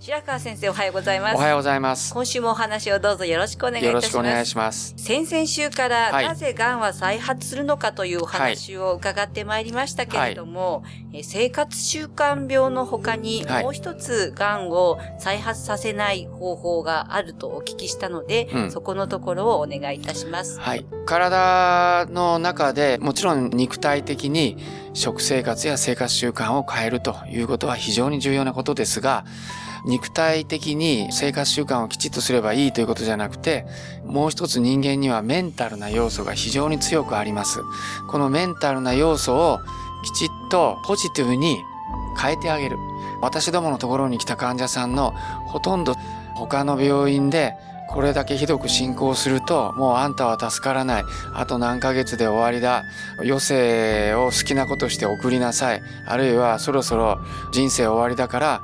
白川先生おはようございますおはようございます。今週もお話をどうぞよろしくお願いいたしますよろしくお願いします。先々週から、はいなぜがんは再発するのかというお話を伺ってまいりましたけれども、え生活習慣病の他にはいもう一つがんを再発させない方法があるとお聞きしたので、うんそこのところをお願いいたします。はい。体の中でもちろん肉体的に食生活や生活習慣を変えるということは非常に重要なことですが、肉体的に生活習慣をきちっとすればいいということじゃなくて、もう一つ人間にはメンタルな要素が非常に強くあります。このメンタルな要素をきちっとポジティブに変えてあげる。私どものところに来た患者さんのほとんど他の病院でこれだけひどく進行するともうあんたは助からないあと何ヶ月で終わりだ余生を好きなことして送りなさいあるいはそろそろ人生終わりだから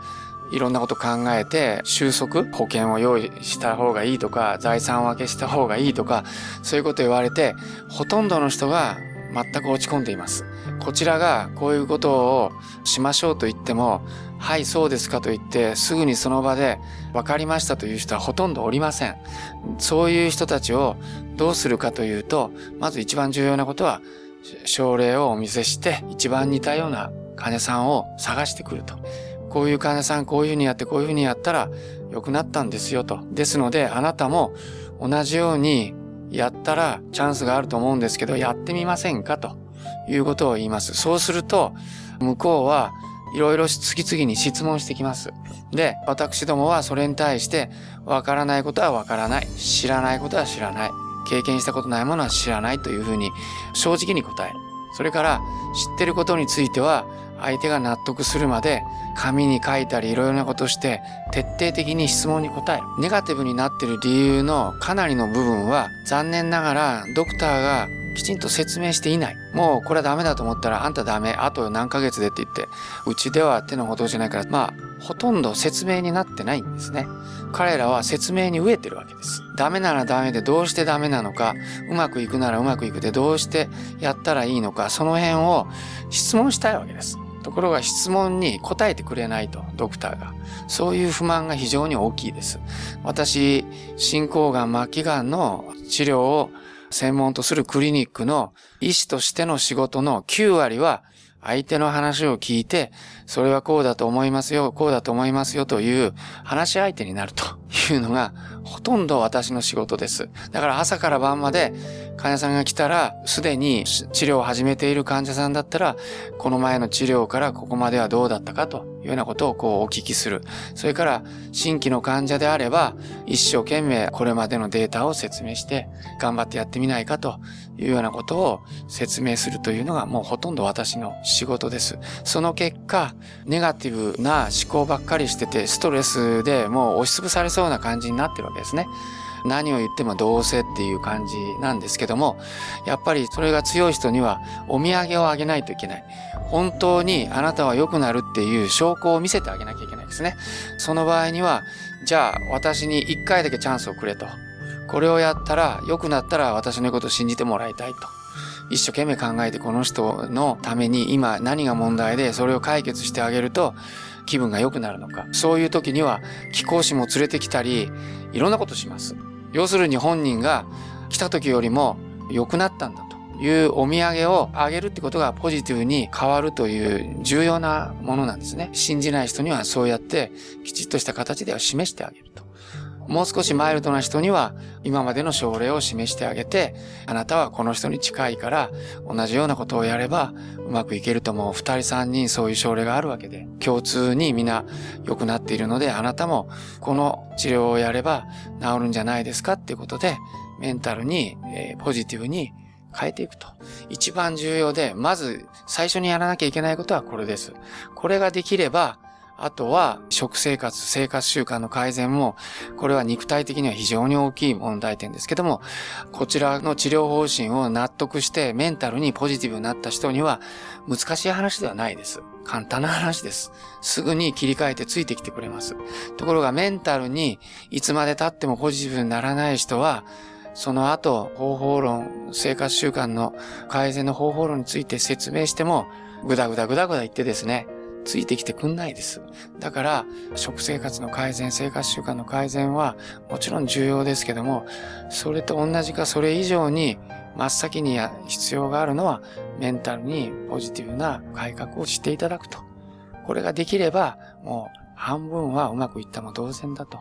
いろんなこと考えて収束保険を用意した方がいいとか財産分けした方がいいとかそういうこと言われてほとんどの人が全く落ち込んでいます。こちらがこういうことをしましょうと言ってもはいそうですかと言ってすぐにその場で分かりましたという人はほとんどおりません。そういう人たちをどうするかというとまず一番重要なことは症例をお見せして一番似たような患者さんを探してくると。こういう患者さんこういうふうにやってこういうふうにやったら良くなったんですよとですのであなたも同じようにやったらチャンスがあると思うんですけどやってみませんかということを言いますそうすると向こうはいろいろ次々に質問してきます。で、私どもはそれに対して、わからないことはわからない。知らないことは知らない。経験したことないものは知らないというふうに正直に答える。それから知ってることについては相手が納得するまで紙に書いたりいろいろなことして徹底的に質問に答える。ネガティブになっている理由のかなりの部分は残念ながらドクターがきちんと説明していない。もうこれはダメだと思ったらあんたダメ。あと何ヶ月でって言って、うちでは手のほどじゃないから、まあ、ほとんど説明になってないんですね。彼らは説明に飢えてるわけです。ダメならダメでどうしてダメなのか、うまくいくならうまくいくでどうしてやったらいいのか、その辺を質問したいわけです。ところが質問に答えてくれないと、ドクターが。そういう不満が非常に大きいです。私、進行がん、末期がんの治療を専門とするクリニックの医師としての仕事の9割は相手の話を聞いて、それはこうだと思いますよ、こうだと思いますよという話し相手になるというのがほとんど私の仕事です。だから朝から晩まで患者さんが来たら、すでに治療を始めている患者さんだったら、この前の治療からここまではどうだったかというようなことをこうお聞きする。それから新規の患者であれば、一生懸命これまでのデータを説明して頑張ってやってみないかというようなことを説明するというのがもうほとんど私の仕事です。その結果、ネガティブな思考ばっかりしてて、ストレスでもう押しつぶされそうな感じになってるわけですね。何を言ってもどうせっていう感じなんですけども、やっぱりそれが強い人にはお土産をあげないといけない。本当にあなたは良くなるっていう証拠を見せてあげなきゃいけないですね。その場合には、じゃあ私に一回だけチャンスをくれと。これをやったら良くなったら私の言うことを信じてもらいたいと。一生懸命考えてこの人のために今何が問題でそれを解決してあげると気分が良くなるのか。そういう時には貴公子も連れてきたり、いろんなことします。要するに本人が来た時よりも良くなったんだというお土産をあげるってことがポジティブに変わるという重要なものなんですね。信じない人にはそうやってきちっとした形では示してあげると。もう少しマイルドな人には今までの症例を示してあげて、あなたはこの人に近いから同じようなことをやればうまくいけるともう二人三人そういう症例があるわけで、共通に皆良くなっているので、あなたもこの治療をやれば治るんじゃないですかっていうことで、メンタルに、えー、ポジティブに変えていくと。一番重要で、まず最初にやらなきゃいけないことはこれです。これができれば、あとは食生活、生活習慣の改善も、これは肉体的には非常に大きい問題点ですけども、こちらの治療方針を納得してメンタルにポジティブになった人には難しい話ではないです。簡単な話です。すぐに切り替えてついてきてくれます。ところがメンタルにいつまで経ってもポジティブにならない人は、その後、方法論、生活習慣の改善の方法論について説明しても、ぐだぐだぐだぐだ言ってですね、ついてきてくんないです。だから、食生活の改善、生活習慣の改善はもちろん重要ですけども、それと同じかそれ以上に真っ先に必要があるのは、メンタルにポジティブな改革をしていただくと。これができれば、もう半分はうまくいったも同然だと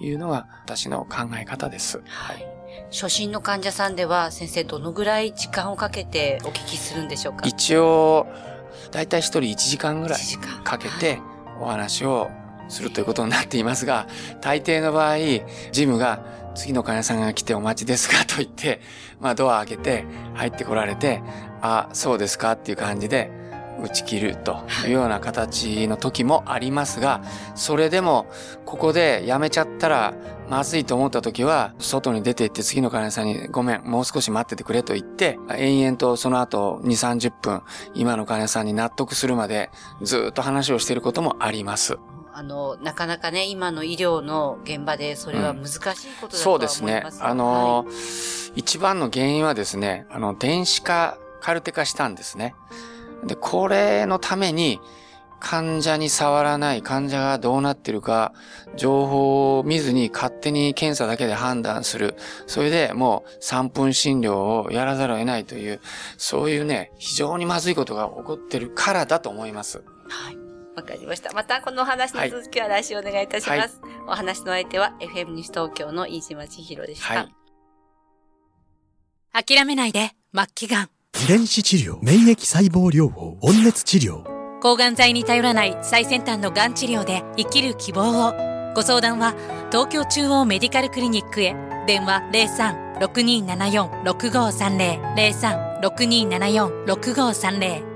いうのが私の考え方です。はい。初診の患者さんでは先生どのぐらい時間をかけてお聞きするんでしょうか？一応、だいたい一人1時間ぐらいかけてお話をするということになっていますが、大抵の場合、ジムが次の患者さんが来てお待ちですかと言って、まあドア開けて入ってこられて、あ、そうですかっていう感じで、打ち切るというような形の時もありますが、それでもここでやめちゃったらまずいと思った時は、外に出て行って次の患者さんにごめん、もう少し待っててくれと言って、延々とその後2、30分、今の患者さんに納得するまでずっと話をしていることもあります。あの、なかなかね、今の医療の現場でそれは難しいことだと思います、うん、そうですね。あの、はい、一番の原因はですね、あの、電子化、カルテ化したんですね。で、これのために、患者に触らない患者がどうなってるか、情報を見ずに勝手に検査だけで判断する。それでもう3分診療をやらざるを得ないという、そういうね、非常にまずいことが起こってるからだと思います。はい。わかりました。またこのお話の続きは来週お願いいたします。はい、お話の相手は FM 西東京の飯島千尋でした。はい、諦めないで、末期がん。遺伝子治療、免疫細胞療法、温熱治療。抗がん剤に頼らない最先端のがん治療で生きる希望を。ご相談は東京中央メディカルクリニックへ。電話03-6274-6530。03-6274-6530